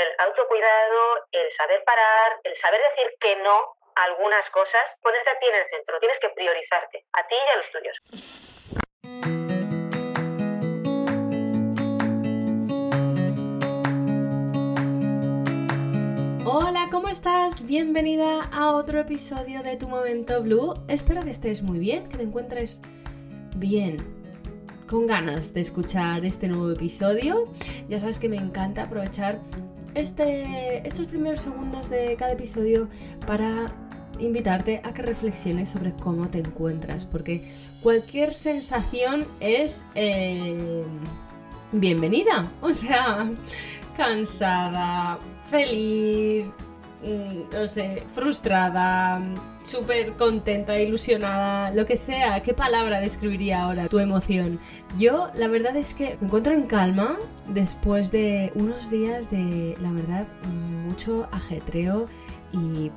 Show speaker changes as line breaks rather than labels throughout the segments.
El autocuidado, el saber parar, el saber decir que no algunas cosas, ponerte a ti en el centro, tienes que priorizarte, a ti y a los tuyos.
Hola, ¿cómo estás? Bienvenida a otro episodio de Tu Momento Blue. Espero que estés muy bien, que te encuentres bien, con ganas de escuchar este nuevo episodio. Ya sabes que me encanta aprovechar este, estos primeros segundos de cada episodio para invitarte a que reflexiones sobre cómo te encuentras, porque cualquier sensación es eh, bienvenida. O sea, cansada, feliz, no sé, frustrada, súper contenta, ilusionada, lo que sea. ¿Qué palabra describiría ahora tu emoción? Yo, la verdad es que me encuentro en calma después de unos días de, la verdad, mucho ajetreo y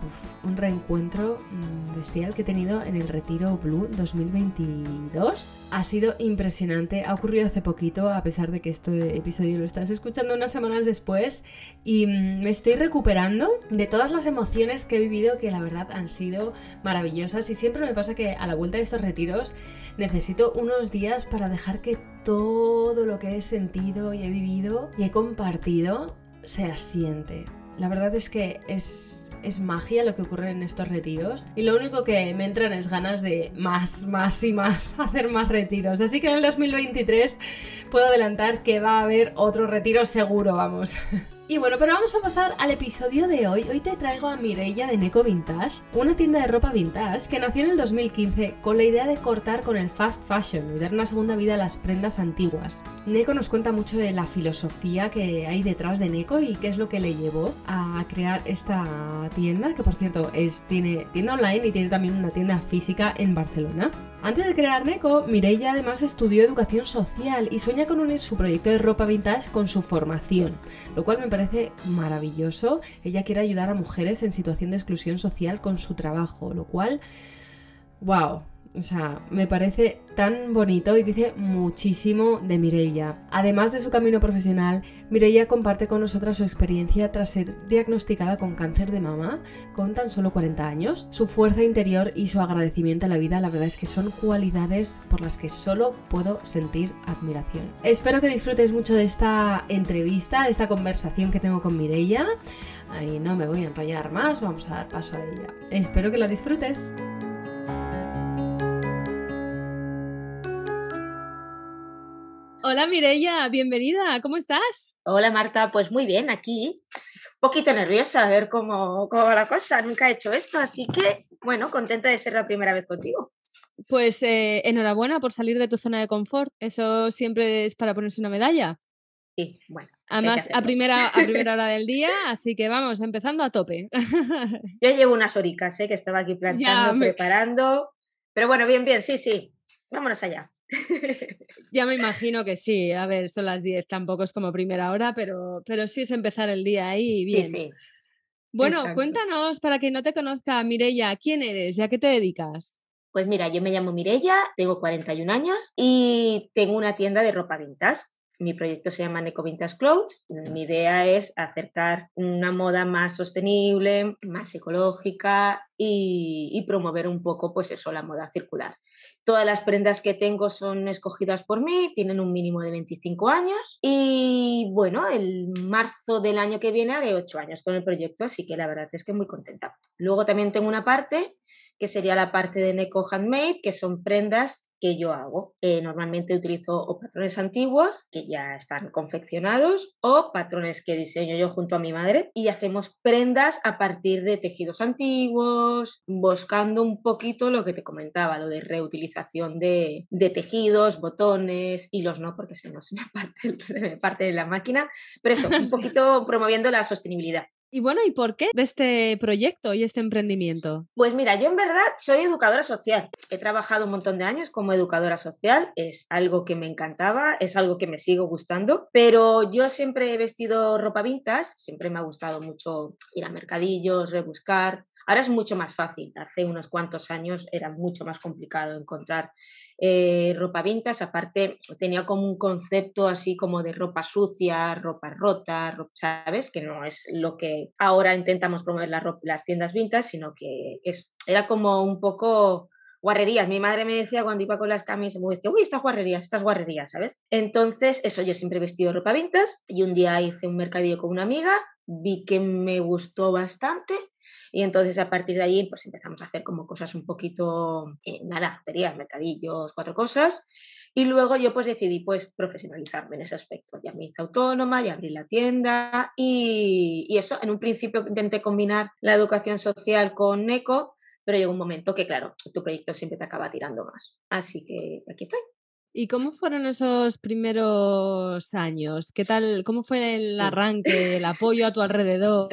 un reencuentro mm, bestial que he tenido en el Retiro Blue 2022. Ha sido impresionante, ha ocurrido hace poquito, a pesar de que este episodio lo estás escuchando unas semanas después, y mm, me estoy recuperando de todas las emociones que he vivido que la verdad han sido maravillosas y siempre me pasa que a la vuelta de estos retiros necesito unos días para dejar que todo lo que he sentido y he vivido y he compartido se asiente. La verdad es que es es magia lo que ocurre en estos retiros y lo único que me entran es ganas de más, más y más, hacer más retiros. Así que en el 2023 puedo adelantar que va a haber otro retiro seguro, vamos. Y bueno, pero vamos a pasar al episodio de hoy. Hoy te traigo a Mireia de Neko Vintage, una tienda de ropa vintage que nació en el 2015 con la idea de cortar con el fast fashion y dar una segunda vida a las prendas antiguas. Neko nos cuenta mucho de la filosofía que hay detrás de Neko y qué es lo que le llevó a crear esta tienda, que por cierto es, tiene tienda online y tiene también una tienda física en Barcelona. Antes de crear Neko, Mireia además estudió educación social y sueña con unir su proyecto de ropa vintage con su formación, lo cual me parece maravilloso. Ella quiere ayudar a mujeres en situación de exclusión social con su trabajo, lo cual, wow, o sea, me parece tan bonito y dice muchísimo de Mireia. Además de su camino profesional, Mireia comparte con nosotras su experiencia tras ser diagnosticada con cáncer de mama con tan solo 40 años. Su fuerza interior y su agradecimiento a la vida, la verdad es que son cualidades por las que solo puedo sentir admiración. Espero que disfrutes mucho de esta entrevista, esta conversación que tengo con Mireia. Ahí no me voy a enrollar más, vamos a dar paso a ella. Espero que la disfrutes. Hola Mireia, bienvenida, ¿cómo estás?
Hola Marta, pues muy bien, aquí. Un poquito nerviosa a ver cómo, cómo va la cosa, nunca he hecho esto, así que bueno, contenta de ser la primera vez contigo.
Pues eh, enhorabuena por salir de tu zona de confort, eso siempre es para ponerse una medalla.
Sí, bueno.
Además, a primera, a primera hora del día, así que vamos, empezando a tope.
Yo llevo unas horicas, ¿eh? que estaba aquí planchando, preparando. Pero bueno, bien, bien, sí, sí. Vámonos allá.
Ya me imagino que sí. A ver, son las 10, tampoco es como primera hora, pero, pero sí es empezar el día ahí bien. Sí, sí. Bueno, cuéntanos, para que no te conozca, Mireya, ¿quién eres y a qué te dedicas?
Pues mira, yo me llamo Mireya, tengo 41 años y tengo una tienda de ropa vintage. Mi proyecto se llama Neco Vintage Clothes. Mi idea es acercar una moda más sostenible, más ecológica y, y promover un poco, pues eso, la moda circular. Todas las prendas que tengo son escogidas por mí, tienen un mínimo de 25 años y bueno, el marzo del año que viene haré 8 años con el proyecto, así que la verdad es que muy contenta. Luego también tengo una parte que sería la parte de Neko Handmade, que son prendas que yo hago. Eh, normalmente utilizo o patrones antiguos que ya están confeccionados o patrones que diseño yo junto a mi madre y hacemos prendas a partir de tejidos antiguos, buscando un poquito lo que te comentaba, lo de reutilización de, tejidos, botones, hilos no, porque si no se me parte, se me parte de la máquina, pero eso, un poquito promoviendo la sostenibilidad.
Y bueno, ¿y por qué de este proyecto y este emprendimiento?
Pues mira, yo en verdad soy educadora social. He trabajado un montón de años como educadora social, es algo que me encantaba, es algo que me sigo gustando, pero yo siempre he vestido ropa vintage, siempre me ha gustado mucho ir a mercadillos, rebuscar, Ahora es mucho más fácil. Hace unos cuantos años era mucho más complicado encontrar eh, ropa vintage. Aparte, tenía como un concepto así como de ropa sucia, ropa rota, ¿sabes? Que no es lo que ahora intentamos promover las tiendas vintage, sino que es, era como un poco guarrerías. Mi madre me decía cuando iba con las camisas, me decía, uy, estas guarrerías, estas guarrerías, ¿sabes? Entonces, eso, yo siempre he vestido ropa vintage y un día hice un mercadillo con una amiga, vi que me gustó bastante y entonces a partir de ahí pues empezamos a hacer como cosas un poquito, eh, nada, baterías, mercadillos, cuatro cosas. Y luego yo pues decidí pues profesionalizarme en ese aspecto. Ya me hice autónoma, ya abrí la tienda y, y eso, en un principio intenté combinar la educación social con NECO, pero llegó un momento que claro, tu proyecto siempre te acaba tirando más. Así que aquí estoy.
¿Y cómo fueron esos primeros años? ¿Qué tal? ¿Cómo fue el arranque, el apoyo a tu alrededor?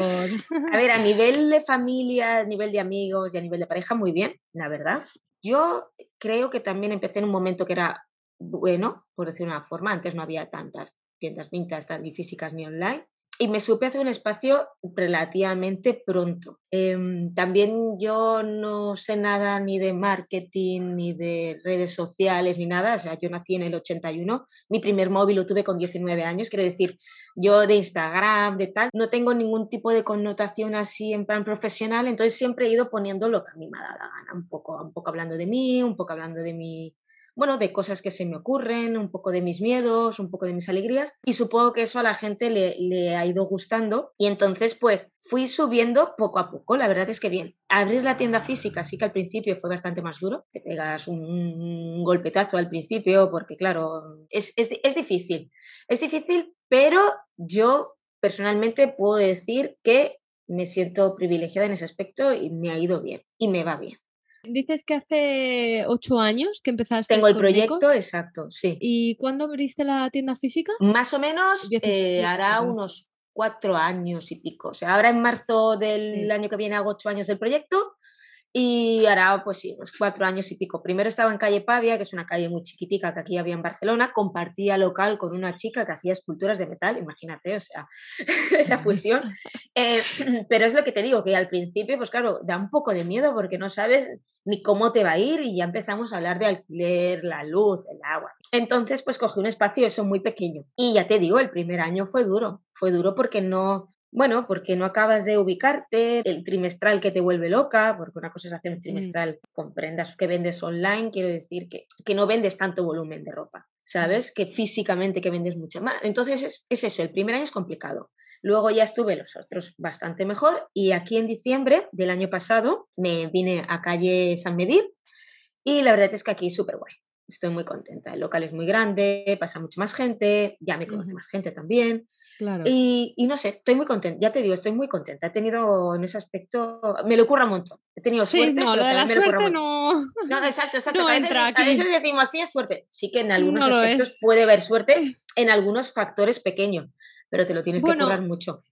A ver, a nivel de familia, a nivel de amigos y a nivel de pareja, muy bien, la verdad. Yo creo que también empecé en un momento que era bueno, por decir una forma. Antes no había tantas tiendas vintas, ni físicas ni online y me supe hacer un espacio relativamente pronto. Em, también yo no sé nada ni de marketing, ni de redes sociales, ni nada. O sea, yo nací en el 81, mi primer móvil lo tuve con 19 años, quiero decir, yo de Instagram, de tal, no tengo ningún tipo de connotación así en plan profesional, entonces siempre he ido poniendo lo que a mí me ha dado la gana, un poco, un poco hablando de mí, un poco hablando de mi bueno, de cosas que se me ocurren, un poco de mis miedos, un poco de mis alegrías y supongo que eso a la gente le, ha ido gustando y entonces pues fui subiendo poco a poco, la verdad es que bien. Abrir la tienda física sí que al principio fue bastante más duro, te pegas un, golpetazo al principio porque claro, es, es difícil, es difícil, pero yo personalmente puedo decir que me siento privilegiada en ese aspecto y me ha ido bien y me va bien.
Dices que hace ocho años que empezaste.
Tengo el proyecto, exacto, sí.
¿Y cuándo abriste la tienda física?
Más o menos eh, hará unos cuatro años y pico. O sea, ahora en marzo del año que viene hago ocho años del proyecto y hará, pues sí, unos cuatro años y pico. Primero estaba en calle Pavia, que es una calle muy chiquitica que aquí había en Barcelona. Compartía local con una chica que hacía esculturas de metal, imagínate, o sea, la fusión. Eh, pero es lo que te digo, que al principio, pues claro, da un poco de miedo porque no sabes ni cómo te va a ir y ya empezamos a hablar de alquiler, la luz, el agua. Entonces, pues cogí un espacio eso muy pequeño. Y ya te digo, el primer año fue duro. Fue duro porque no, bueno, porque no acabas de ubicarte, el trimestral que te vuelve loca, porque una cosa es hacer un mm. trimestral con prendas que vendes online, quiero decir que, que no vendes tanto volumen de ropa, ¿sabes? Que físicamente que vendes mucho más. Entonces es, es eso, el primer año es complicado. Luego ya estuve los otros bastante mejor y aquí en diciembre del año pasado me vine a calle San Medir y la verdad es que aquí súper guay. Estoy muy contenta. El local es muy grande, pasa mucha más gente, ya me conoce más gente también. Y, no sé, estoy muy contenta, ya te digo, estoy muy contenta. He tenido en ese aspecto, me lo ocurre un montón. He tenido suerte.
no, lo de la suerte no.
No, exacto, exacto. a, veces, decimos así es suerte. Sí que en algunos aspectos puede haber suerte, en algunos factores pequeños, pero te lo tienes que currar mucho.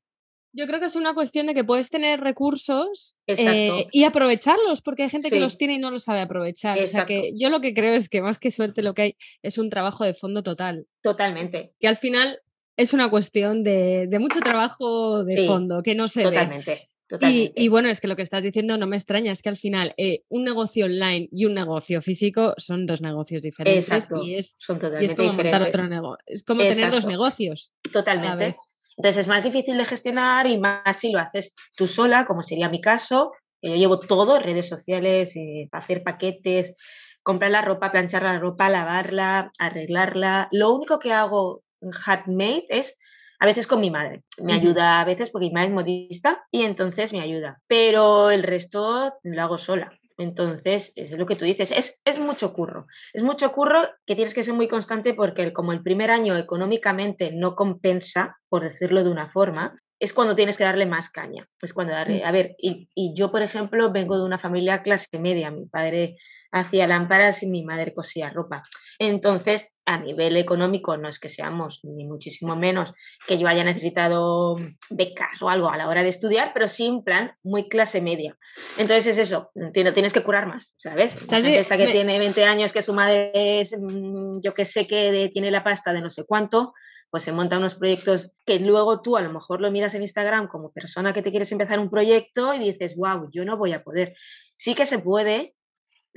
Yo creo que es una cuestión de que puedes tener recursos eh, y aprovecharlos, porque hay gente que los tiene y no los sabe aprovechar. O sea que yo lo que creo es que más que suerte lo que hay es un trabajo de fondo total.
Totalmente.
Que al final es una cuestión de, mucho trabajo de fondo, que no se
totalmente,
Totalmente. Y, bueno, es que lo que estás diciendo no me extraña, es que al final eh, un negocio online y un negocio físico son dos negocios diferentes.
Exacto,
y es,
son totalmente
es como
diferentes.
otro negocio. Es como tener dos negocios.
Totalmente. Entonces es más difícil de gestionar y más si lo haces tú sola, como sería mi caso, que yo llevo todo, redes sociales, eh, hacer paquetes, comprar la ropa, planchar la ropa, lavarla, arreglarla. Lo único que hago handmade es a veces con mi madre. Me ayuda a veces porque mi madre es modista y entonces me ayuda. Pero el resto lo hago sola. Entonces, es lo que tú dices, es, es, mucho curro. Es mucho curro que tienes que ser muy constante porque como el primer año económicamente no compensa, por decirlo de una forma, es cuando tienes que darle más caña. Pues cuando darle, mm. a ver, y, y yo, por ejemplo, vengo de una familia clase media. Mi padre hacía lámparas y mi madre cosía ropa. Entonces, a nivel económico, no es que seamos ni muchísimo menos que yo haya necesitado becas o algo a la hora de estudiar, pero sí en plan muy clase media. Entonces es eso, tienes que curar más, ¿sabes? La gente esta que tiene 20 años, que su madre es, mm, yo que sé que tiene la pasta de no sé cuánto, pues se montan unos proyectos que luego tú a lo mejor lo miras en Instagram como persona que te quieres empezar un proyecto y dices, wow, yo no voy a poder. Sí que se puede,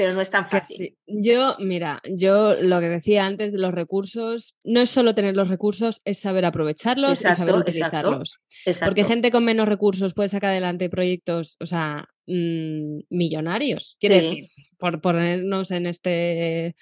pero no es tan fácil.
Yo, mira, yo lo que decía antes de los recursos, no es solo tener los recursos, es saber aprovecharlos y saber utilizarlos. Porque gente con menos recursos puede sacar adelante proyectos, o sea, mm, millonarios, quiere decir, por ponernos en este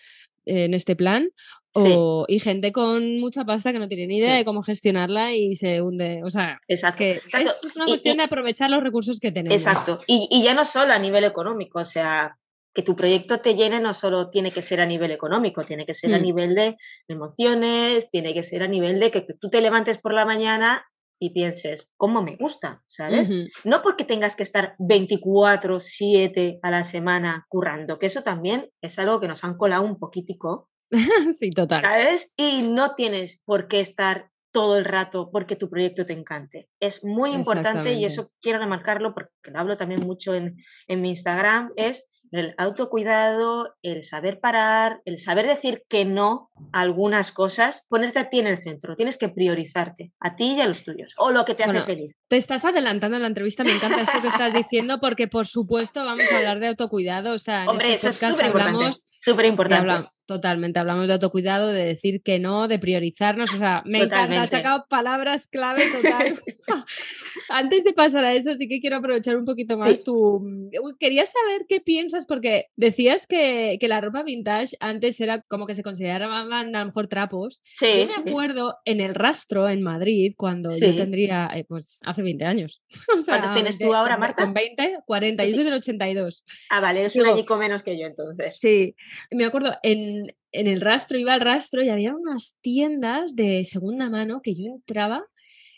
en este plan, o, y gente con mucha pasta que no tiene ni idea de cómo gestionarla y se hunde. O sea, que es una cuestión de aprovechar los recursos que tenemos.
Exacto. Y, y, ya no solo a nivel económico, o sea, que tu proyecto te llene no solo tiene que ser a nivel económico, tiene que ser a mm. nivel de emociones, tiene que ser a nivel de que tú te levantes por la mañana y pienses, ¿cómo me gusta? ¿Sabes? No porque tengas que estar 24/7 a la semana currando, que eso también es algo que nos han colado un poquitico.
sí, total.
¿Sabes? Y no tienes por qué estar todo el rato porque tu proyecto te encante. Es muy importante y eso quiero remarcarlo porque lo hablo también mucho en, en mi Instagram, es el autocuidado, el saber parar, el saber decir que no a algunas cosas, ponerte a ti en el centro. Tienes que priorizarte, a ti y a los tuyos, o lo que te hace feliz.
Te estás adelantando en la entrevista, me encanta esto que estás diciendo, porque por supuesto vamos a hablar de autocuidado. O sea,
Hombre, este eso es súper importante.
Totalmente, hablamos de autocuidado, de decir que no, de priorizarnos, o sea, me encanta, has sacado palabras clave total. Antes de pasar a eso, sí que quiero aprovechar un poquito más tu... Quería saber qué piensas, porque decías que, la ropa vintage antes era como que se consideraban a lo mejor trapos.
Sí,
yo me acuerdo en el rastro en Madrid, cuando yo tendría, eh, pues hace 20 años.
¿Cuántos tienes tú ahora, Marta?
Con 20, 40, yo soy del 82.
Ah, vale, eres un añico menos que yo entonces.
Sí, me acuerdo en en, el rastro, iba al rastro y había unas tiendas de segunda mano que yo entraba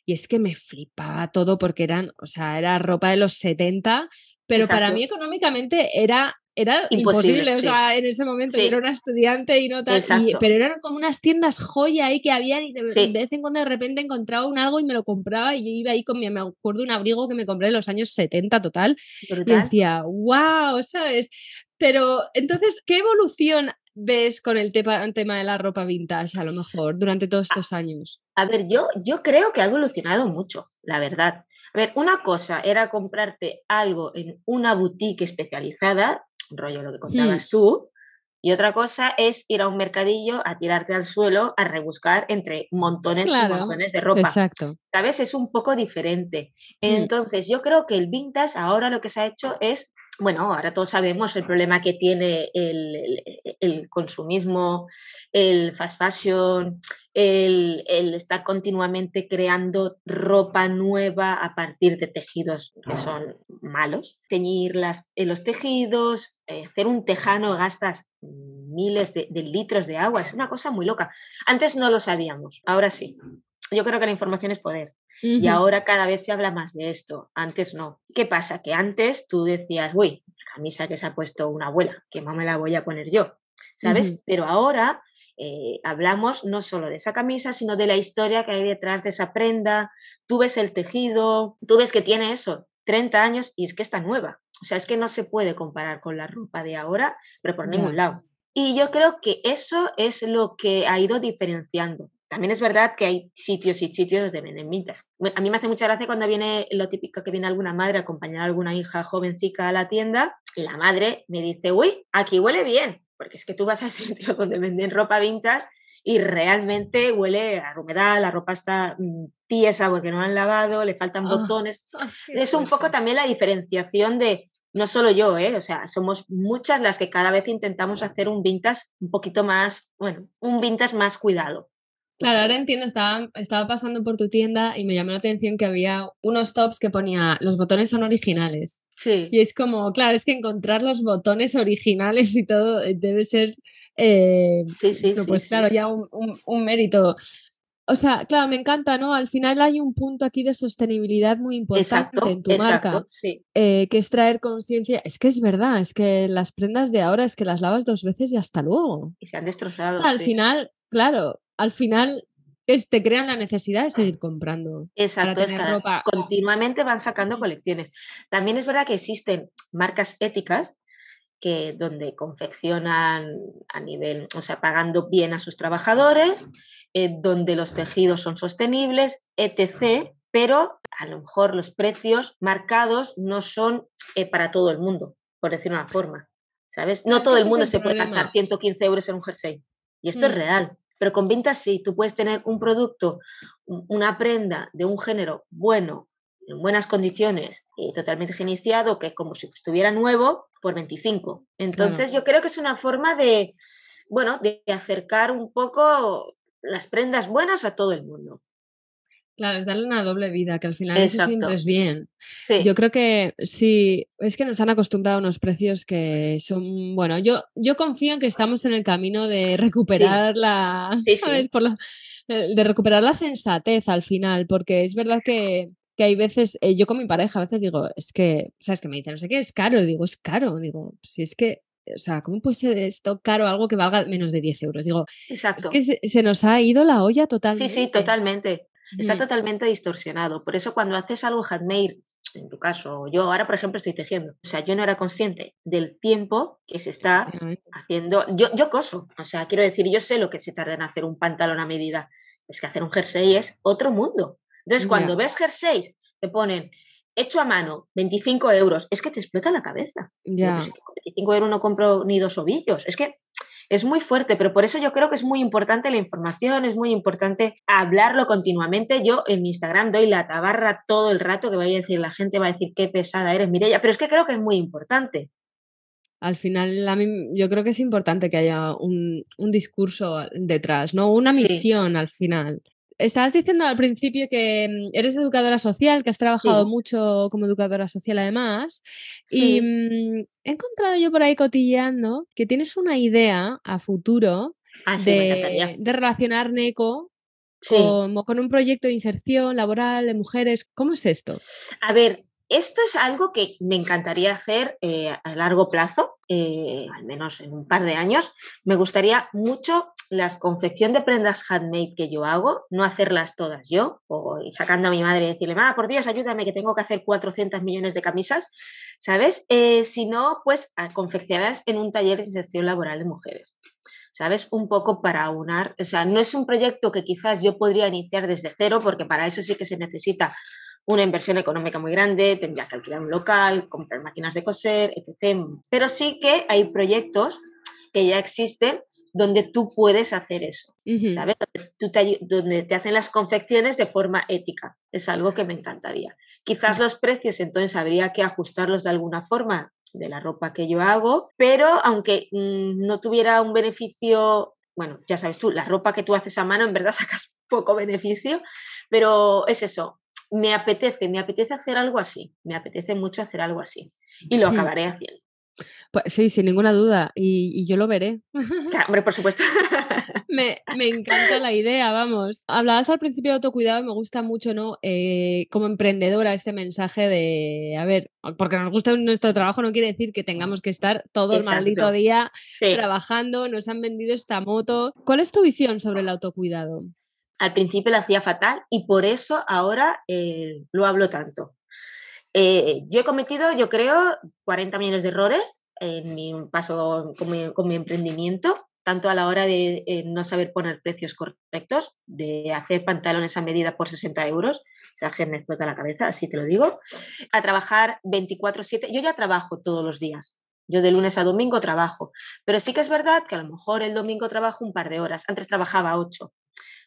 y es que me flipaba todo porque eran, o sea, era ropa de los 70, pero para mí económicamente era era imposible, o sea, en ese momento yo era una estudiante y no tal, pero eran como unas tiendas joya ahí que había y de, vez en cuando de repente encontraba un algo y me lo compraba y yo iba ahí con mi, me acuerdo un abrigo que me compré en los años 70 total y decía, wow, ¿sabes? Pero entonces, ¿qué evolución ves con el tema, tema de la ropa vintage a lo mejor durante todos estos años?
A ver, yo, yo creo que ha evolucionado mucho, la verdad. A ver, una cosa era comprarte algo en una boutique especializada, rollo lo que mm. contabas tú, y otra cosa es ir a un mercadillo a tirarte al suelo a rebuscar entre montones y montones de ropa.
Exacto.
¿Sabes? Es un poco diferente. Mm. Entonces, yo creo que el vintage ahora lo que se ha hecho es bueno, ahora todos sabemos el problema que tiene el, consumismo, el fast fashion, el, estar continuamente creando ropa nueva a partir de tejidos que son malos. Teñir las, eh, los tejidos, eh, hacer un tejano gastas miles de, de litros de agua, es una cosa muy loca. Antes no lo sabíamos, ahora sí. Yo creo que la información es poder. Y ahora cada vez se habla más de esto, antes no. ¿Qué pasa? Que antes tú decías, uy, la camisa que se ha puesto una abuela, que no me la voy a poner yo, ¿sabes? Pero ahora eh, hablamos no solo de esa camisa, sino de la historia que hay detrás de esa prenda. Tú ves el tejido, tú ves que tiene eso, 30 años y es que está nueva. O sea, es que no se puede comparar con la ropa de ahora, pero por ningún lado. Y yo creo que eso es lo que ha ido diferenciando también es verdad que hay sitios y sitios de venden A mí me hace mucha gracia cuando viene lo típico que viene alguna madre a acompañar a alguna hija jovencica a la tienda y la madre me dice, uy, aquí huele bien, porque es que tú vas a sitios donde venden ropa vintage y realmente huele a humedad, la ropa está mm, tiesa porque no la han lavado, le faltan ah, botones. es un poco también la diferenciación de no solo yo, ¿eh? o sea, somos muchas las que cada vez intentamos hacer un vintage un poquito más, bueno, un vintage más cuidado.
Claro, ahora entiendo, estaba, estaba pasando por tu tienda y me llamó la atención que había unos tops que ponía los botones son originales.
Sí.
Y es como, claro, es que encontrar los botones originales y todo eh, debe ser, eh,
sí, sí,
pues
sí,
claro, ya un, un, mérito. O sea, claro, me encanta, ¿no? Al final hay un punto aquí de sostenibilidad muy importante en tu marca, eh, que es traer conciencia. Es que es verdad, es que las prendas de ahora es que las lavas dos veces y hasta luego.
Y se han destrozado.
al final, claro, al final te crean la necesidad de seguir comprando.
Exacto, es que continuamente van sacando colecciones. También es verdad que existen marcas éticas que donde confeccionan a nivel, o sea, pagando bien a sus trabajadores, eh, donde los tejidos son sostenibles, etc. Pero a lo mejor los precios marcados no son eh, para todo el mundo, por decir una forma. ¿Sabes? No todo el mundo se puede gastar 115 euros en un jersey. Y esto es mm. real. Pero con ventas sí, tú puedes tener un producto, una prenda de un género bueno, en buenas condiciones y totalmente higienizado, que es como si estuviera nuevo, por 25. Entonces yo creo que es una forma de, bueno, de acercar un poco las prendas buenas a todo el mundo.
Claro, es darle una doble vida, que al final eso siempre es bien. Yo creo que sí, es que nos han acostumbrado a unos precios que son, bueno, yo, yo confío en que estamos en el camino de recuperar la, de recuperar la sensatez al final, porque es verdad que, que hay veces, eh, yo con mi pareja a veces digo, es que, ¿sabes que me dicen? No sé qué, es caro, digo, es caro, digo, si es que o sea, ¿cómo puede ser esto caro algo que valga menos de 10 euros? Digo,
Exacto.
Es que se, se, nos ha ido la olla totalmente.
Sí, sí, totalmente. Está totalmente distorsionado. Por eso cuando haces algo handmade, en tu caso, yo ahora, por ejemplo, estoy tejiendo. O sea, yo no era consciente del tiempo que se está haciendo. Yo, yo coso. O sea, quiero decir, yo sé lo que se tarda en hacer un pantalón a medida. Es que hacer un jersey es otro mundo. Entonces, cuando ves jerseys, te ponen hecho a mano, 25 euros, es que te explota la cabeza.
Ya.
25 euros no compro ni dos ovillos. Es que es muy fuerte, pero por eso yo creo que es muy importante la información, es muy importante hablarlo continuamente. Yo en mi Instagram doy la tabarra todo el rato que vaya a decir, la gente va a decir qué pesada eres, Mireia, pero es que creo que es muy importante.
Al final, a mí, yo creo que es importante que haya un, discurso detrás, ¿no? Una misión al final. Estabas diciendo al principio que mm, eres educadora social, que has trabajado mucho como educadora social además, y mm, he encontrado yo por ahí cotilleando que tienes una idea a futuro
ah,
de, relacionar NECO con, un proyecto de inserción laboral de mujeres. ¿Cómo es esto?
A ver, esto es algo que me encantaría hacer eh, a largo plazo, eh, al menos en un par de años. Me gustaría mucho la confección de prendas handmade que yo hago, no hacerlas todas yo, o sacando a mi madre y decirle, mamá, por Dios, ayúdame que tengo que hacer 400 millones de camisas, ¿sabes? Eh, sino, pues, confeccionarlas en un taller de inserción laboral de mujeres. ¿sabes? Un poco para unar, o sea, no es un proyecto que quizás yo podría iniciar desde cero, porque para eso sí que se necesita una inversión económica muy grande, tendría que alquilar un local, comprar máquinas de coser, etc. Pero sí que hay proyectos que ya existen donde tú puedes hacer eso, ¿sabes? Donde, te, hacen las confecciones de forma ética. Es algo que me encantaría. Quizás los precios entonces habría que ajustarlos de alguna forma de la ropa que yo hago, pero aunque mm, no tuviera un beneficio, bueno, ya sabes tú, la ropa que tú haces a mano en verdad sacas poco beneficio, pero es eso, me apetece, me apetece hacer algo así, me apetece mucho hacer algo así y lo acabaré haciendo.
Pues sí, sin ninguna duda, y, yo lo veré.
hombre, por supuesto.
me, encanta la idea, vamos. Hablabas al principio de autocuidado y me gusta mucho, ¿no? Eh, como emprendedora, este mensaje de, a ver, porque nos gusta nuestro trabajo no quiere decir que tengamos que estar todo el maldito día trabajando, nos han vendido esta moto. ¿Cuál es tu visión sobre el autocuidado?
al principio lo hacía fatal y por eso ahora eh, lo hablo tanto. Eh, yo he cometido, yo creo, 40 millones de errores en mi paso con mi, emprendimiento, tanto a la hora de eh, no saber poner precios correctos, de hacer pantalones a medida por 60 euros, sea, que me explota la cabeza, así te lo digo, a trabajar 24/7. Yo ya trabajo todos los días, yo de lunes a domingo trabajo, pero sí que es verdad que a lo mejor el domingo trabajo un par de horas, antes trabajaba ocho.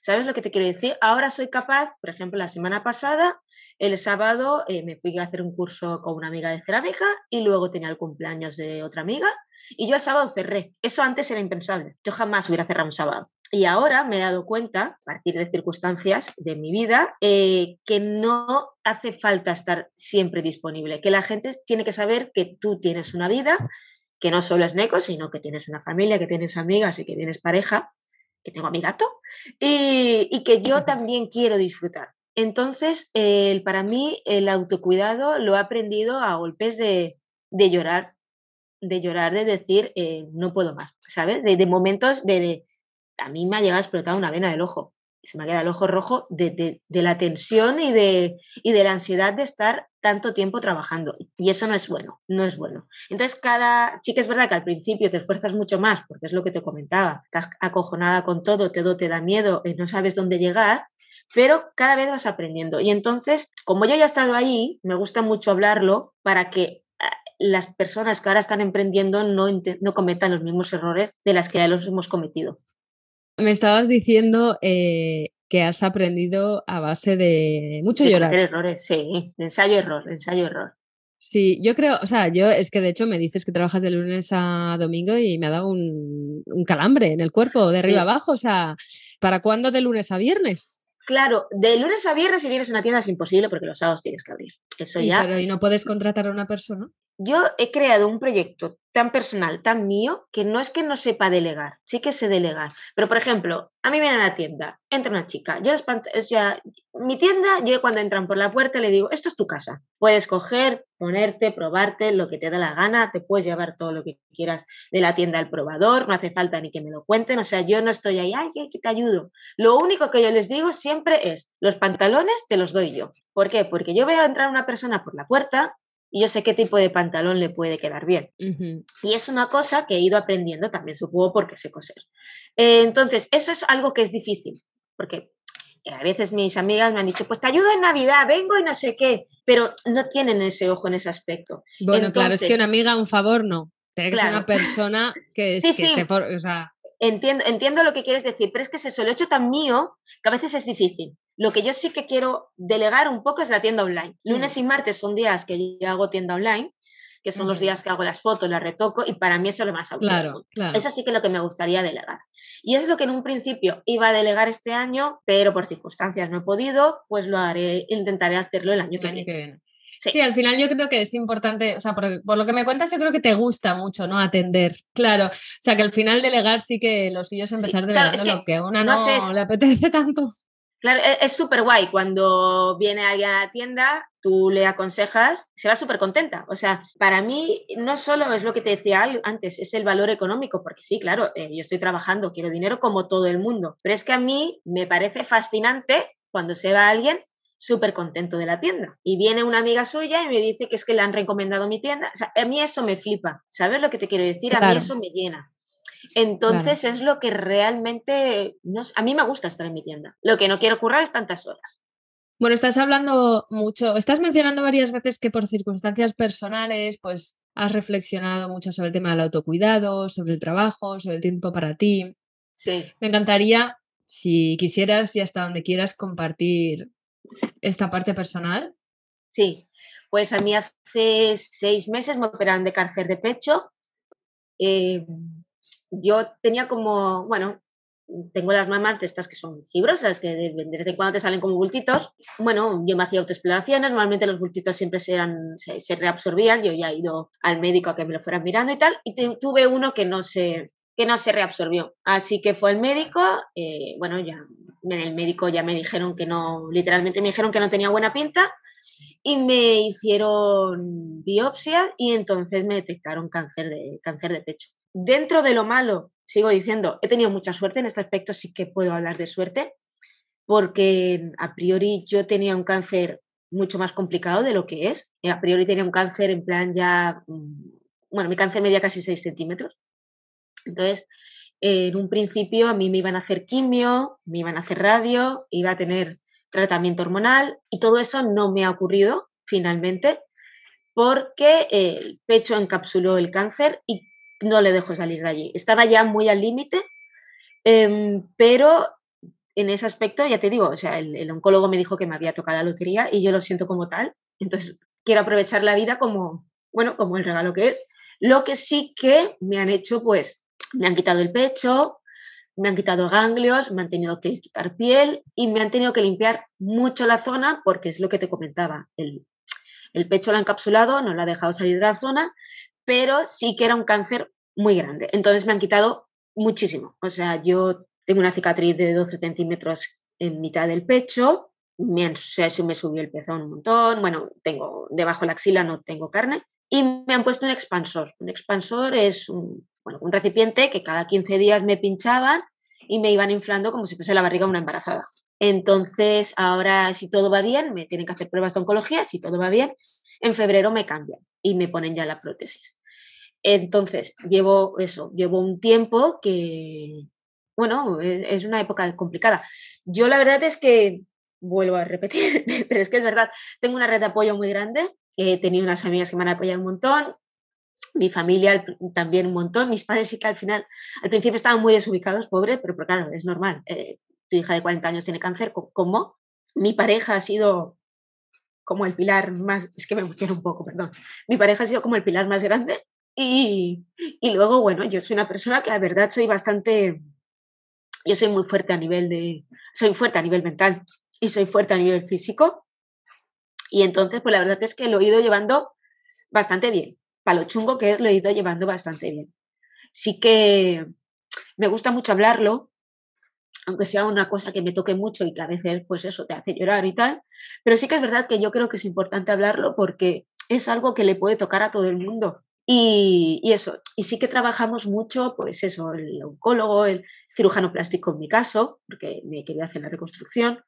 ¿Sabes lo que te quiero decir? Ahora soy capaz, por ejemplo, la semana pasada, el sábado eh, me fui a hacer un curso con una amiga de cerámica y luego tenía el cumpleaños de otra amiga y yo el sábado cerré. Eso antes era impensable. Yo jamás hubiera cerrado un sábado. Y ahora me he dado cuenta, a partir de circunstancias de mi vida, eh, que no hace falta estar siempre disponible, que la gente tiene que saber que tú tienes una vida, que no solo es Neco, sino que tienes una familia, que tienes amigas y que tienes pareja, que tengo a mi gato, y, que yo también quiero disfrutar. Entonces, para mí, el autocuidado lo he aprendido a golpes de, llorar, de llorar, de decir, eh, no puedo más, ¿sabes? De, momentos de, a mí me ha llegado a explotar una vena del ojo. Se me ha quedado el ojo rojo de, la tensión y de, la ansiedad de estar tanto tiempo trabajando. Y eso no es bueno, no es bueno. Entonces, cada. Que es verdad que al principio te esfuerzas mucho más, porque es lo que te comentaba. Estás acojonada con todo, todo te da miedo, y no sabes dónde llegar, pero cada vez vas aprendiendo. Y entonces, como yo ya he estado ahí, me gusta mucho hablarlo para que ah, las personas que ahora están emprendiendo no, no cometan los mismos errores de las que ya los hemos cometido.
Me estabas diciendo eh, que has aprendido a base de mucho llorar.
Hacer errores, sí, ensayo-error, ensayo-error.
Sí, yo creo, o sea, yo es que de hecho me dices que trabajas de lunes a domingo y me ha dado un, calambre en el cuerpo, de arriba abajo, o sea, ¿para cuándo de lunes a viernes?
Claro, de lunes a viernes si tienes una tienda es imposible porque los sábados tienes que abrir. Eso ya.
Pero ¿y no puedes contratar a una persona?
Yo he creado un proyecto tan personal, tan mío, que no es que no sepa delegar, sí que sé delegar. Pero, por ejemplo, a mí viene a la tienda, entra una chica, yo ya, mi tienda, yo cuando entran por la puerta le digo, esto es tu casa, puedes coger, ponerte, probarte lo que te da la gana, te puedes llevar todo lo que quieras de la tienda al probador, no hace falta ni que me lo cuenten, o sea, yo no estoy ahí, ay, que te ayudo. Lo único que yo les digo siempre es, los pantalones te los doy yo. ¿Por qué? Porque yo veo entrar una persona por la puerta, y yo sé qué tipo de pantalón le puede quedar bien. Y es una cosa que he ido aprendiendo también, supongo, porque sé coser. Eh, entonces, eso es algo que es difícil, porque eh, a veces mis amigas me han dicho, pues te ayudo en Navidad, vengo y no sé qué, pero no tienen ese ojo en ese aspecto.
Bueno, claro, es que una amiga, un favor, no. Tiene que ser una persona que, sí, sí. o sea...
Entiendo, entiendo lo que quieres decir, pero es que es eso, lo he hecho tan mío que a veces es difícil. Lo que yo sí que quiero delegar un poco es la tienda online. Lunes mm. y martes son días que yo hago tienda online, que son los días que hago las fotos, las retoco, y para mí eso es lo más
claro, claro,
Eso sí que es lo que me gustaría delegar. Y es lo que en un principio iba a delegar este año, pero por circunstancias no he podido, pues lo haré, intentaré hacerlo el año, que, viene.
Sí. al final yo creo que es importante, o sea, por, lo que me cuentas, yo creo que te gusta mucho, ¿no? Atender, claro. O sea, que al final delegar sí que lo suyo es empezar delegando lo que a una no, le apetece tanto.
Claro, e, es súper guay. Cuando viene alguien a la tienda, tú le aconsejas, se va súper contenta. O sea, para mí no solo es lo que te decía antes, es el valor económico, porque sí, claro, eh, yo estoy trabajando, quiero dinero como todo el mundo, pero es que a mí me parece fascinante cuando se va alguien súper contento de la tienda. Y viene una amiga suya y me dice que es que le han recomendado mi tienda. O sea, a mí eso me flipa. ¿Sabes lo que te quiero decir? A mí eso me llena. Entonces es lo que realmente, a mí me gusta estar en mi tienda. Lo que no quiero currar es tantas horas.
Bueno, estás hablando mucho, estás mencionando varias veces que por circunstancias personales, pues has reflexionado mucho sobre el tema del autocuidado, sobre el trabajo, sobre el tiempo para ti.
Sí.
Me encantaría, si quisieras y hasta donde quieras, compartir esta parte personal.
Sí, pues a mí hace seis meses me operaron de cáncer de pecho. Eh, yo tenía como, bueno, tengo las mamas de estas que son fibrosas, que de, vez en cuando te salen como bultitos. Bueno, yo me hacía autoexploraciones, normalmente los bultitos siempre se, se, reabsorbían, yo ya he ido al médico a que me lo fueran mirando y tal, y tuve uno que no se que no se reabsorbió. Así que fue el médico, eh, bueno, ya en el médico ya me dijeron que no, literalmente me dijeron que no tenía buena pinta y me hicieron biopsia y entonces me detectaron cáncer de, cáncer de pecho dentro de lo malo, sigo diciendo, he tenido mucha suerte en este aspecto, sí que puedo hablar de suerte, porque a priori yo tenía un cáncer mucho más complicado de lo que es. A priori tenía un cáncer en plan ya, mm, bueno, mi cáncer medía casi 6 centímetros. Entonces, en un principio a mí me iban a hacer quimio, me iban a hacer radio, iba a tener tratamiento hormonal y todo eso no me ha ocurrido finalmente porque el pecho encapsuló el cáncer y no le dejo salir de allí. Estaba ya muy al límite, em, pero en ese aspecto, ya te digo, o sea, el, oncólogo me dijo que me había tocado la lotería y yo lo siento como tal. Entonces, quiero aprovechar la vida como, bueno, como el regalo que es. Lo que sí que me han hecho, pues, me han quitado el pecho, me han quitado ganglios, me han tenido que quitar piel y me han tenido que limpiar mucho la zona porque es lo que te comentaba. El, el pecho lo ha encapsulado, no lo ha dejado salir de la zona, pero sí que era un cáncer muy grande. Entonces me han quitado muchísimo. O sea, yo tengo una cicatriz de 12 centímetros en mitad del pecho, o sea, se me subió el pezón un montón, bueno, tengo debajo de la axila no tengo carne y me han puesto un expansor. Un expansor es un, bueno, un recipiente que cada 15 días me pinchaban y me iban inflando como si fuese la barriga de una embarazada. Entonces, ahora si todo va bien, me tienen que hacer pruebas de oncología, si todo va bien, en febrero me cambian y me ponen ya la prótesis. Entonces, llevo eso, llevo un tiempo que, bueno, e, es una época complicada. Yo la verdad es que, vuelvo a repetir, pero es que es verdad, tengo una red de apoyo muy grande, he tenido unas amigas que me han apoyado un montón, mi familia también un montón, mis padres sí que al final, al principio estaban muy desubicados, pobre, pero, claro, es normal. Eh, tu hija de 40 años tiene cáncer, ¿cómo? Mi pareja ha sido como el pilar más, es que me emociona un poco, perdón, mi pareja ha sido como el pilar más grande y, y luego, bueno, yo soy una persona que la verdad soy bastante, yo soy muy fuerte a nivel de, soy fuerte a nivel mental y soy fuerte a nivel físico y entonces, pues la verdad es que lo he ido llevando bastante bien, para lo chungo que lo he ido llevando bastante bien. Sí que me gusta mucho hablarlo, aunque sea una cosa que me toque mucho y que a veces, pues eso, te hace llorar y tal, pero sí que es verdad que yo creo que es importante hablarlo porque es algo que le puede tocar a todo el mundo. Y, eso, y sí que trabajamos mucho, pues eso, el oncólogo, el cirujano plástico en mi caso, porque me quería hacer la reconstrucción,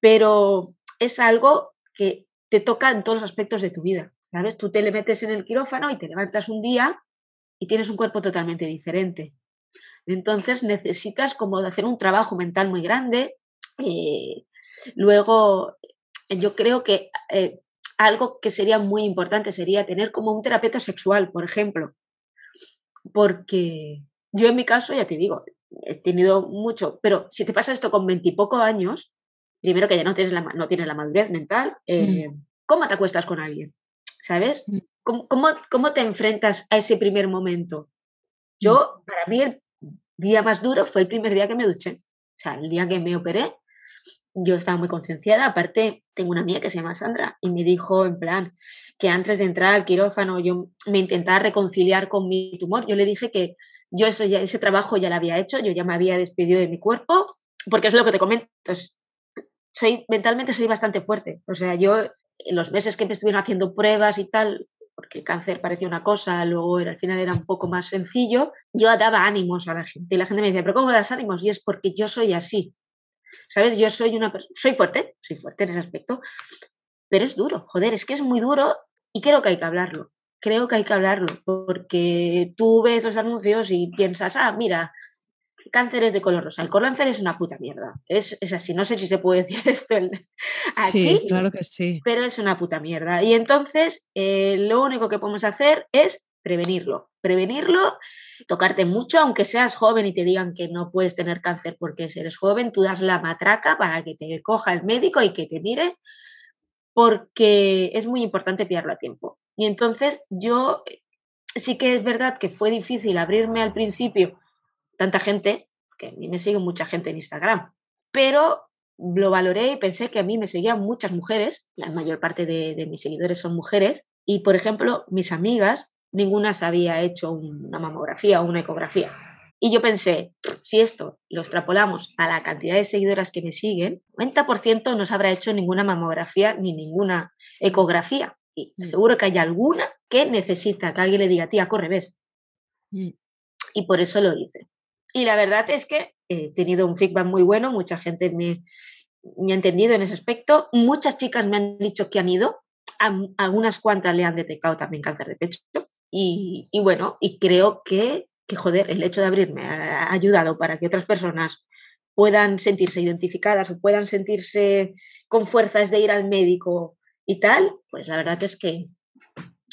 pero es algo que te toca en todos los aspectos de tu vida, ¿sabes? Tú te le metes en el quirófano y te levantas un día y tienes un cuerpo totalmente diferente. Entonces necesitas como hacer un trabajo mental muy grande. Eh, luego, yo creo que eh, algo que sería muy importante sería tener como un terapeuta sexual, por ejemplo. Porque yo en mi caso, ya te digo, he tenido mucho, pero si te pasa esto con veintipocos años, primero que ya no tienes la, no tienes la madurez mental, eh, mm. ¿cómo te acuestas con alguien? ¿Sabes? Mm. ¿Cómo, cómo, te enfrentas a ese primer momento? Yo, mm. para mí, el día más duro fue el primer día que me duché. O sea, el día que me operé, yo estaba muy concienciada. Aparte, tengo una amiga que se llama Sandra y me dijo en plan que antes de entrar al quirófano yo me intentaba reconciliar con mi tumor. Yo le dije que yo eso ya, ese trabajo ya lo había hecho, yo ya me había despedido de mi cuerpo, porque es lo que te comento. Soy, mentalmente soy bastante fuerte. O sea, yo los meses que me estuvieron haciendo pruebas y tal, porque el cáncer parecía una cosa, luego era, al final era un poco más sencillo, yo daba ánimos a la gente. Y la gente me decía, ¿pero cómo das ánimos? Y es porque yo soy así. ¿Sabes? Yo soy una persona, soy fuerte, soy fuerte en ese aspecto, pero es duro, joder, es que es muy duro y creo que hay que hablarlo. Creo que hay que hablarlo, porque tú ves los anuncios y piensas, ah, mira, cáncer es de color rosa. El cáncer es una puta mierda. Es, es, así. No sé si se puede decir esto aquí.
Sí, claro que sí.
Pero es una puta mierda. Y entonces eh, lo único que podemos hacer es prevenirlo. Prevenirlo, tocarte mucho, aunque seas joven y te digan que no puedes tener cáncer porque eres joven, tú das la matraca para que te coja el médico y que te mire, porque es muy importante pillarlo a tiempo. Y entonces yo sí que es verdad que fue difícil abrirme al principio tanta gente, que a mí me sigue mucha gente en Instagram, pero lo valoré y pensé que a mí me seguían muchas mujeres, la mayor parte de, mis seguidores son mujeres, y por ejemplo, mis amigas, ninguna se había hecho una mamografía o una ecografía. Y yo pensé, si esto lo extrapolamos a la cantidad de seguidoras que me siguen, 90% no se habrá hecho ninguna mamografía ni ninguna ecografía. Y mm. seguro que hay alguna que necesita que alguien le diga, tía, corre, ves. Mm. Y por eso lo hice. Y la verdad es que he tenido un feedback muy bueno, mucha gente me, ha entendido en ese aspecto, muchas chicas me han dicho que han ido, algunas cuantas le han detectado también cáncer de pecho. Y, bueno, y creo que, que, joder, el hecho de abrirme ha ayudado para que otras personas puedan sentirse identificadas o puedan sentirse con fuerzas de ir al médico y tal, pues la verdad es que,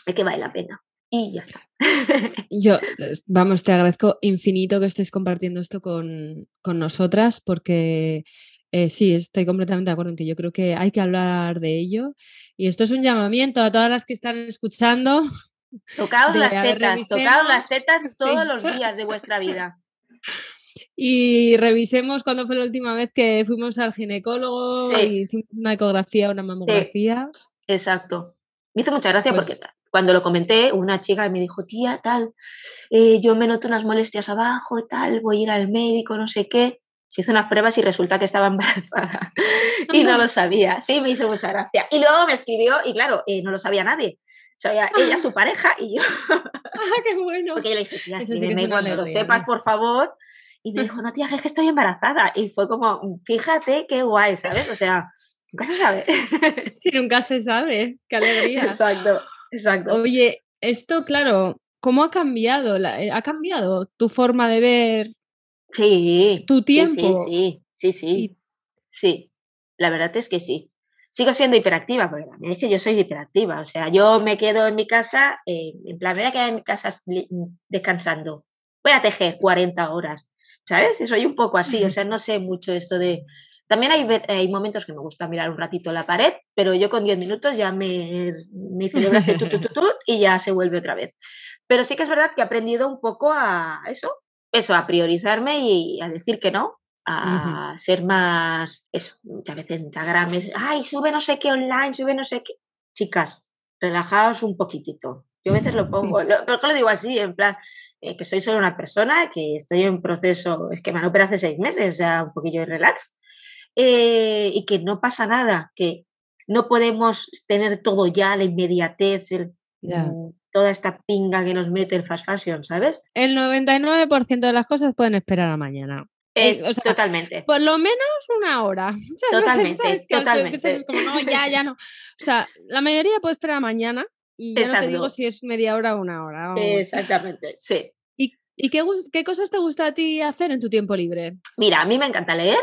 es que vale la pena. Y ya está.
Yo, vamos, te agradezco infinito que estés compartiendo esto con, con nosotras porque eh, sí, estoy completamente de acuerdo en que yo creo que hay que hablar de ello. Y esto es un llamamiento a todas las que están escuchando.
Tocaos las tetas, tocaos las tetas todos los días de vuestra vida.
Y revisemos cuándo fue la última vez que fuimos al ginecólogo y hicimos una ecografía, una mamografía.
exacto. Me hizo mucha gracia porque pues cuando lo comenté, una chica me dijo, tía, tal, eh, yo me noto unas molestias abajo, tal, voy a ir al médico, no sé qué se hizo unas pruebas y resulta que estaba embarazada y no lo sabía. Sí, me hizo mucha gracia. Y luego me escribió y claro, eh, no lo sabía nadie. Sabía ella, su pareja y yo.
¡Ah, qué bueno!
Porque yo le dije, tía, me cuando lo sepas, por favor. Y me dijo, no, tía, es que estoy embarazada. Y fue como, fíjate qué guay, ¿sabes? O sea, nunca se sabe.
Sí, nunca se sabe. Qué alegría.
Exacto, exacto.
Oye, esto, claro, ¿cómo ha cambiado? Eh, ¿Ha cambiado tu forma de ver
Sí.
Tu tiempo.
Sí, sí, sí, sí. Sí, la verdad es que sí. Sigo siendo hiperactiva, porque también es que yo soy hiperactiva. O sea, yo me quedo en mi casa, eh, en plan, me voy a quedar en mi casa descansando. Voy a tejer 40 horas, ¿sabes? Soy un poco así, o sea, no sé mucho esto de... También hay, hay momentos que me gusta mirar un ratito la pared, pero yo con 10 minutos ya me, mi cerebro hace tu, tu, y ya se vuelve otra vez. Pero sí que es verdad que he aprendido un poco a eso, eso, a priorizarme y a decir que no, a ser más, eso, muchas veces Instagram es, ay, sube no sé qué online, sube no sé qué. Chicas, relajaos un poquitito. Yo a veces lo pongo, lo, lo digo así, en plan, eh, que soy solo una persona, que estoy en proceso, es que me han operado hace seis meses, o sea, un poquillo de relax, eh, y que no pasa nada, que no podemos tener todo ya, la inmediatez, el, mm, toda esta pinga que nos mete el fast fashion, ¿sabes?
El 99% de las cosas pueden esperar a mañana.
Es, totalmente.
Por lo menos una hora.
Totalmente, totalmente.
Es como, no, ya, ya no. O sea, la mayoría puede esperar a mañana y ya no te digo si es media hora o una hora.
Exactamente, sí.
¿Y, y qué, qué, cosas te gusta a ti hacer en tu tiempo libre?
Mira, a mí me encanta leer.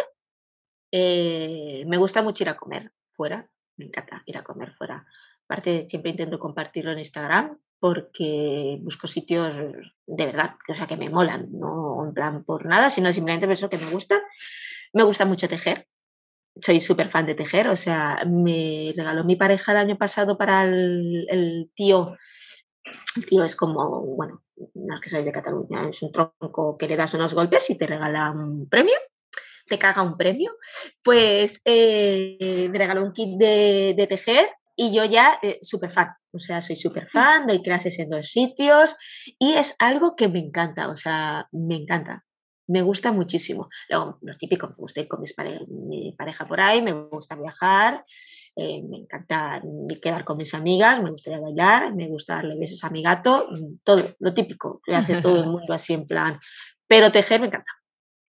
Eh, me gusta mucho ir a comer fuera. Me encanta ir a comer fuera. Aparte, siempre intento compartirlo en Instagram porque busco sitios de verdad, o sea, que me molan, no en plan por nada, sino simplemente por eso que me gusta. Me gusta mucho tejer, soy súper fan de tejer, o sea, me regaló mi pareja el año pasado para el, tío. El tío es como, bueno, no es que soy de Cataluña, es un tronco que le das unos golpes y te regala un premio te caga un premio, pues eh, me regaló un kit de, de tejer y yo ya eh, súper fan, o sea, soy súper fan, doy clases en dos sitios y es algo que me encanta, o sea, me encanta, me gusta muchísimo. Luego, los típicos, me gusta ir con mi pareja por ahí, me gusta viajar, eh, me encanta quedar con mis amigas, me gustaría bailar, me gusta darle besos a mi gato, mm, todo, lo típico que hace todo el mundo así en plan, pero tejer me encanta.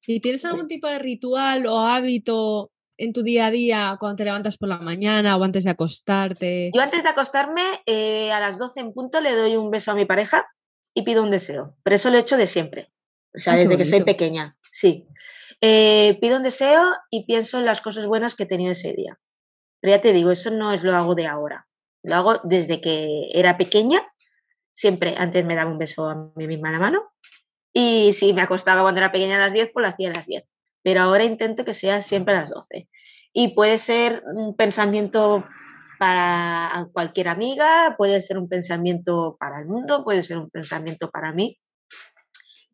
¿Y tienes algún tipo de ritual o hábito en tu día a día cuando te levantas por la mañana o antes de acostarte?
Yo antes de acostarme, eh, a las 12 en punto, le doy un beso a mi pareja y pido un deseo. Pero eso lo he hecho de siempre. O sea, desde que soy pequeña, sí. Eh, pido un deseo y pienso en las cosas buenas que he tenido ese día. Pero ya te digo, eso no es lo hago de ahora. Lo hago desde que era pequeña. Siempre antes me daba un beso a mí misma en la mano. Y si me acostaba cuando era pequeña a las 10, pues lo hacía a las 10 pero ahora intento que sea siempre a las 12. Y puede ser un pensamiento para cualquier amiga, puede ser un pensamiento para el mundo, puede ser un pensamiento para mí.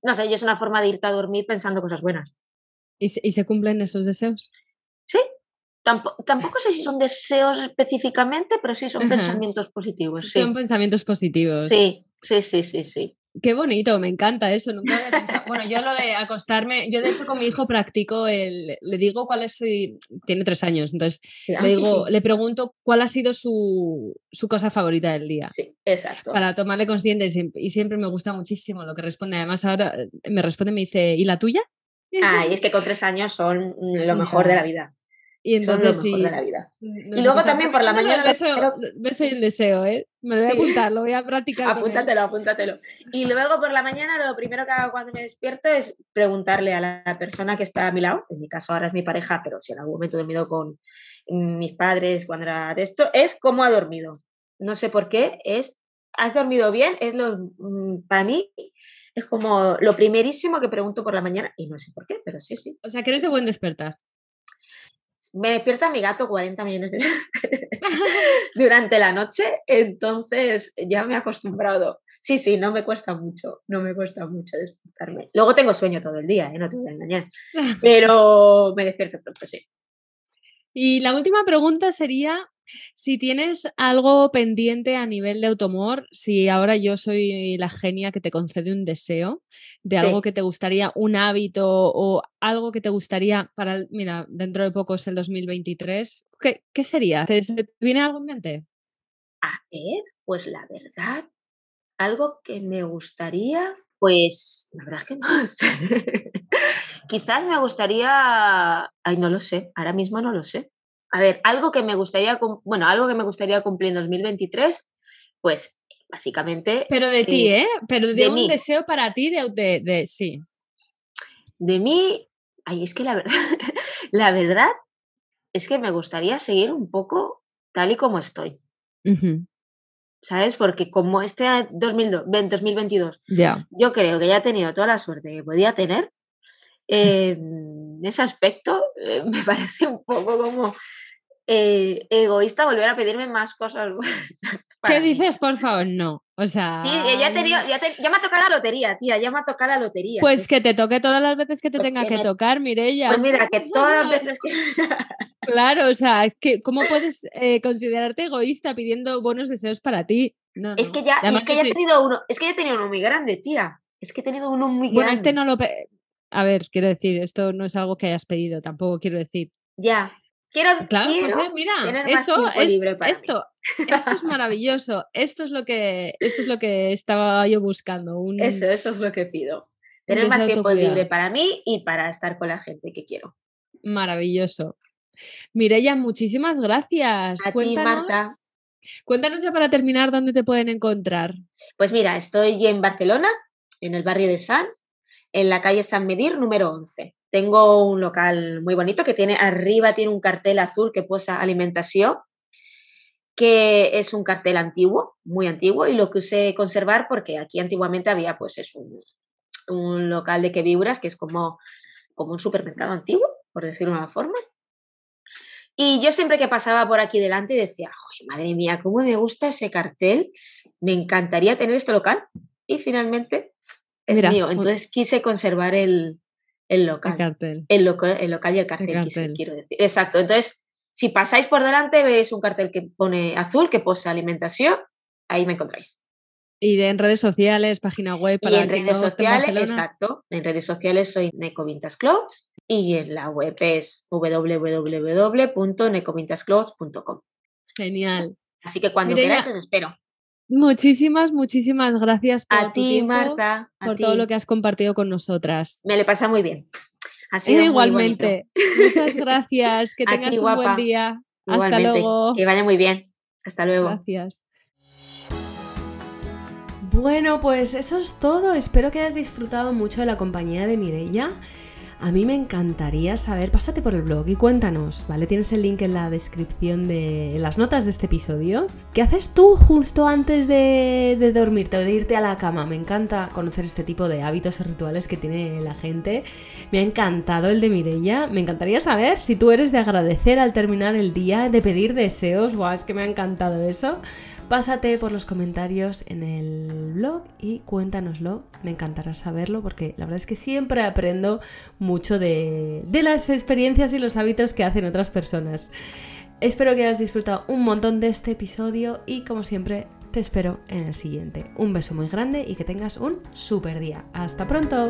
No sé, y es una forma de irte a dormir pensando cosas buenas.
¿Y se, cumplen esos deseos?
Sí, Tampoco, sé si son deseos específicamente, pero sí son pensamientos positivos.
Son pensamientos positivos.
Sí, sí, sí, sí, sí.
Qué bonito, me encanta eso. Nunca había Bueno, yo lo de acostarme, yo de hecho con mi hijo practico el, le digo cuál es, tiene tres años, entonces le digo, le pregunto cuál ha sido su, su, cosa favorita del día.
Sí, exacto.
Para tomarle consciente y siempre me gusta muchísimo lo que responde. Además ahora eh, me responde me dice, ¿y la tuya?
Ah, y es que con tres años son lo mejor de la vida.
Y entonces
Son lo mejor de la vida. y luego también por la mañana.
Beso, beso y el deseo, ¿eh? Me lo voy a apuntar, lo voy a practicar.
apúntatelo, apúntatelo. Y luego por la mañana lo primero que hago cuando me despierto es preguntarle a la persona que está a mi lado, en mi caso ahora es mi pareja, pero si en algún momento he dormido con mis padres cuando era de esto, es cómo ha dormido. No sé por qué, es ¿has dormido bien? Es lo, mm, para mí es como lo primerísimo que pregunto por la mañana y no sé por qué, pero sí, sí.
O sea, que eres de buen despertar.
Me despierta mi gato 40 millones de veces durante la noche, entonces ya me he acostumbrado. Sí, sí, no me cuesta mucho, no me cuesta mucho despertarme. Luego tengo sueño todo el día, ¿eh? no te voy a engañar, pero me despierto pronto, sí.
Y la última pregunta sería si tienes algo pendiente a nivel de automor, si ahora yo soy la genia que te concede un deseo de algo que te gustaría, un hábito o algo que te gustaría para, mira, dentro de poco es el 2023, ¿qué, qué sería? ¿Te, viene algo en mente?
A ver, pues la verdad, algo que me gustaría, pues la verdad es que no sé. Quizás me gustaría, ay, no lo sé, ahora mismo no lo sé. A ver, algo que me gustaría, bueno, algo que me gustaría cumplir en 2023, pues básicamente.
Pero de ti, ¿eh? ¿eh? Pero de, un deseo para ti, de, de, sí.
De mí, ay, es que la verdad, la verdad es que me gustaría seguir un poco tal y como estoy. ¿Sabes? Porque como este 2022, yo creo que ya he tenido toda la suerte que podía tener, en ese aspecto eh, me parece un poco como eh, egoísta volver a pedirme más cosas
¿Qué dices, por favor? No. O sea.
ya, me ha tocado la lotería, tía, ya me ha tocado la lotería.
Pues que te toque todas las veces que te pues tenga que, tocar, Mireia.
Pues mira, que todas las veces que.
claro, o sea, que, ¿cómo puedes eh, considerarte egoísta pidiendo buenos deseos para ti?
es que ya, es que ya he tenido uno, es que ya he tenido uno muy grande, tía. Es que he tenido uno muy grande.
Bueno, este no lo. A ver, quiero decir, esto no es algo que hayas pedido, tampoco quiero decir.
Ya, Quiero,
claro, pues, eh, mira, eso es, esto, esto es maravilloso. Esto es lo que esto es lo que estaba yo buscando.
Eso, eso es lo que pido. Tener más tiempo libre para mí y para estar con la gente que quiero.
Maravilloso. Mireya, muchísimas gracias.
A ti, Marta.
Cuéntanos ya para terminar dónde te pueden encontrar.
Pues mira, estoy en Barcelona, en el barrio de San, en la calle San Medir, número 11 tengo un local muy bonito que tiene arriba tiene un cartel azul que posa alimentación, que es un cartel antiguo, muy antiguo, y lo que usé conservar porque aquí antiguamente había pues es un, local de queviuras que es como, como un supermercado antiguo, por decirlo de una forma. Y yo siempre que pasaba por aquí delante decía, madre mía, cómo me gusta ese cartel, me encantaría tener este local. Y finalmente es mío. Pues Entonces quise conservar el, el local. El, el, local y el cartel, quiero decir. Exacto. Entonces, si pasáis por delante, veis un cartel que pone azul, que pone alimentación, ahí me encontráis.
Y en redes sociales, página web
para y en redes sociales, exacto. En redes sociales soy Neco Clothes y en la web es www.necovintageclothes.com.
Genial.
Así que cuando queráis os espero.
Muchísimas, muchísimas gracias
por a ti, Marta,
por todo lo que has compartido con nosotras.
Me le pasa muy bien.
Igualmente. Muchas gracias. Que tengas un buen día. Hasta luego.
Que vaya muy bien. Hasta luego.
Gracias. Bueno, pues eso es todo. Espero que hayas disfrutado mucho de la compañía de Mireia. A mí me encantaría saber, pásate por el blog y cuéntanos, ¿vale? Tienes el link en la descripción de las notas de este episodio. ¿Qué haces tú justo antes de, de dormirte o de irte a la cama? Me encanta conocer este tipo de hábitos y rituales que tiene la gente. Me ha encantado el de Mirella. Me encantaría saber si tú eres de agradecer al terminar el día, de pedir deseos. Guau, es que me ha encantado eso. Pásate por los comentarios en el blog y cuéntanoslo. Me encantará saberlo porque la verdad es que siempre aprendo mucho de, las experiencias y los hábitos que hacen otras personas. Espero que hayas disfrutado un montón de este episodio y como siempre te espero en el siguiente. Un beso muy grande y que tengas un super día. Hasta pronto.